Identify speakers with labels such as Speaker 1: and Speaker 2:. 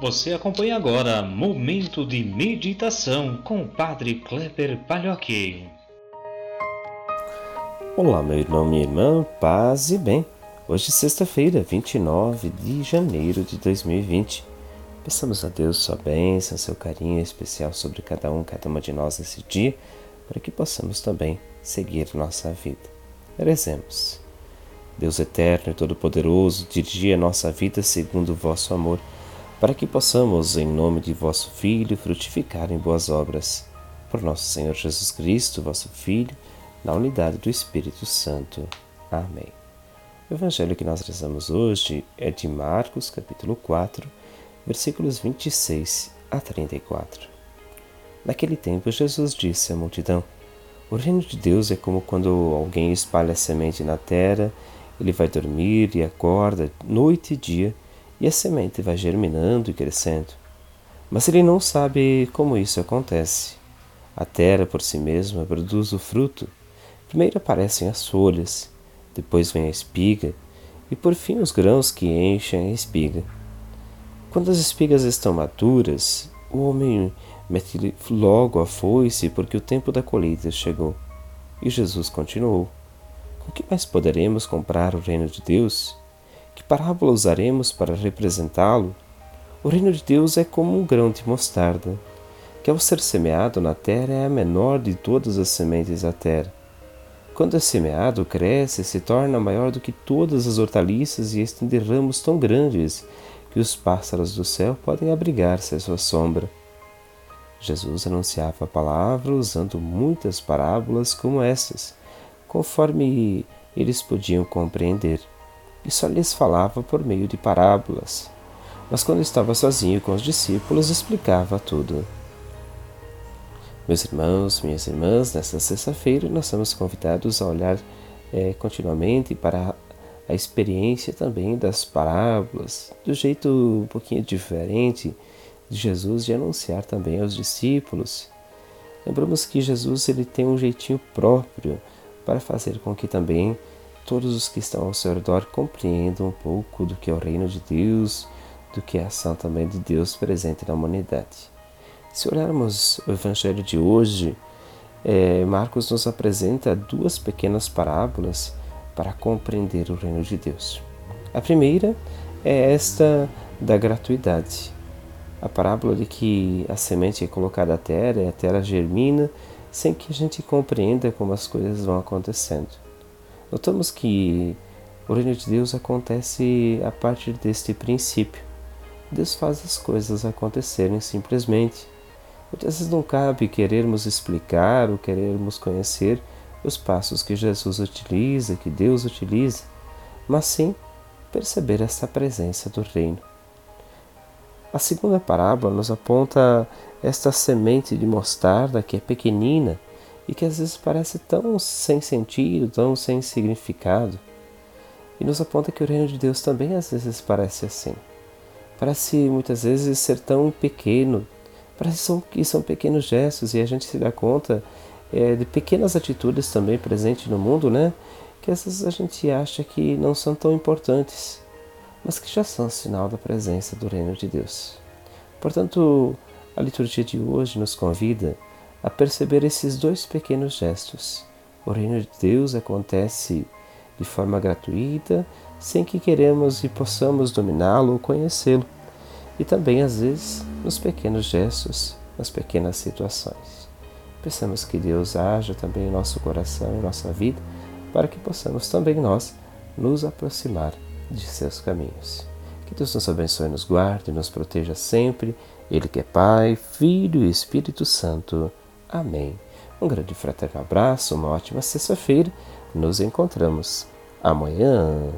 Speaker 1: Você acompanha agora Momento de Meditação com o Padre Kleber Palhoque.
Speaker 2: Olá, meu irmão, minha irmã, paz e bem. Hoje é sexta-feira, 29 de janeiro de 2020. Peçamos a Deus sua bênção, seu carinho especial sobre cada um, cada uma de nós nesse dia, para que possamos também seguir nossa vida. Rezemos. Deus eterno e todo-poderoso, dirigi a nossa vida segundo o vosso amor, para que possamos, em nome de vosso Filho, frutificar em boas obras. Por nosso Senhor Jesus Cristo, vosso Filho, na unidade do Espírito Santo. Amém. O evangelho que nós rezamos hoje é de Marcos, capítulo 4, versículos 26 a 34. Naquele tempo, Jesus disse à multidão: O reino de Deus é como quando alguém espalha semente na terra ele vai dormir e acorda noite e dia, e a semente vai germinando e crescendo. Mas ele não sabe como isso acontece. A terra por si mesma produz o fruto. Primeiro aparecem as folhas, depois vem a espiga, e por fim os grãos que enchem a espiga. Quando as espigas estão maduras, o homem mete logo a foice porque o tempo da colheita chegou. E Jesus continuou: o que mais poderemos comprar o reino de Deus? Parábola usaremos para representá-lo? O reino de Deus é como um grão de mostarda, que ao ser semeado na terra é a menor de todas as sementes da terra. Quando é semeado, cresce e se torna maior do que todas as hortaliças e estende ramos tão grandes que os pássaros do céu podem abrigar-se à sua sombra. Jesus anunciava a palavra usando muitas parábolas como essas conforme eles podiam compreender, e só lhes falava por meio de parábolas. Mas quando estava sozinho com os discípulos, explicava tudo. Meus irmãos, minhas irmãs, nesta sexta-feira nós somos convidados a olhar é, continuamente para a experiência também das parábolas, do jeito um pouquinho diferente de Jesus de anunciar também aos discípulos. Lembramos que Jesus ele tem um jeitinho próprio para fazer com que também todos os que estão ao seu redor compreendam um pouco do que é o reino de Deus, do que é a ação também de Deus presente na humanidade. Se olharmos o Evangelho de hoje, é, Marcos nos apresenta duas pequenas parábolas para compreender o reino de Deus. A primeira é esta da gratuidade. A parábola de que a semente é colocada à terra e a terra germina sem que a gente compreenda como as coisas vão acontecendo. Notamos que o reino de Deus acontece a partir deste princípio. Deus faz as coisas acontecerem simplesmente. Muitas vezes não cabe querermos explicar ou querermos conhecer os passos que Jesus utiliza, que Deus utiliza, mas sim perceber esta presença do reino. A segunda parábola nos aponta esta semente de mostarda que é pequenina e que às vezes parece tão sem sentido, tão sem significado. E nos aponta que o reino de Deus também às vezes parece assim. Parece muitas vezes ser tão pequeno, parece que são pequenos gestos e a gente se dá conta é, de pequenas atitudes também presentes no mundo, né? Que às vezes a gente acha que não são tão importantes mas que já são sinal da presença do Reino de Deus. Portanto, a liturgia de hoje nos convida a perceber esses dois pequenos gestos. O Reino de Deus acontece de forma gratuita, sem que queremos e possamos dominá-lo ou conhecê-lo, e também, às vezes, nos pequenos gestos, nas pequenas situações. Pensamos que Deus haja também em nosso coração, em nossa vida, para que possamos também nós nos aproximar de seus caminhos. Que Deus nos abençoe, nos guarde e nos proteja sempre. Ele que é Pai, Filho e Espírito Santo. Amém. Um grande fraterno abraço, uma ótima sexta-feira. Nos encontramos amanhã.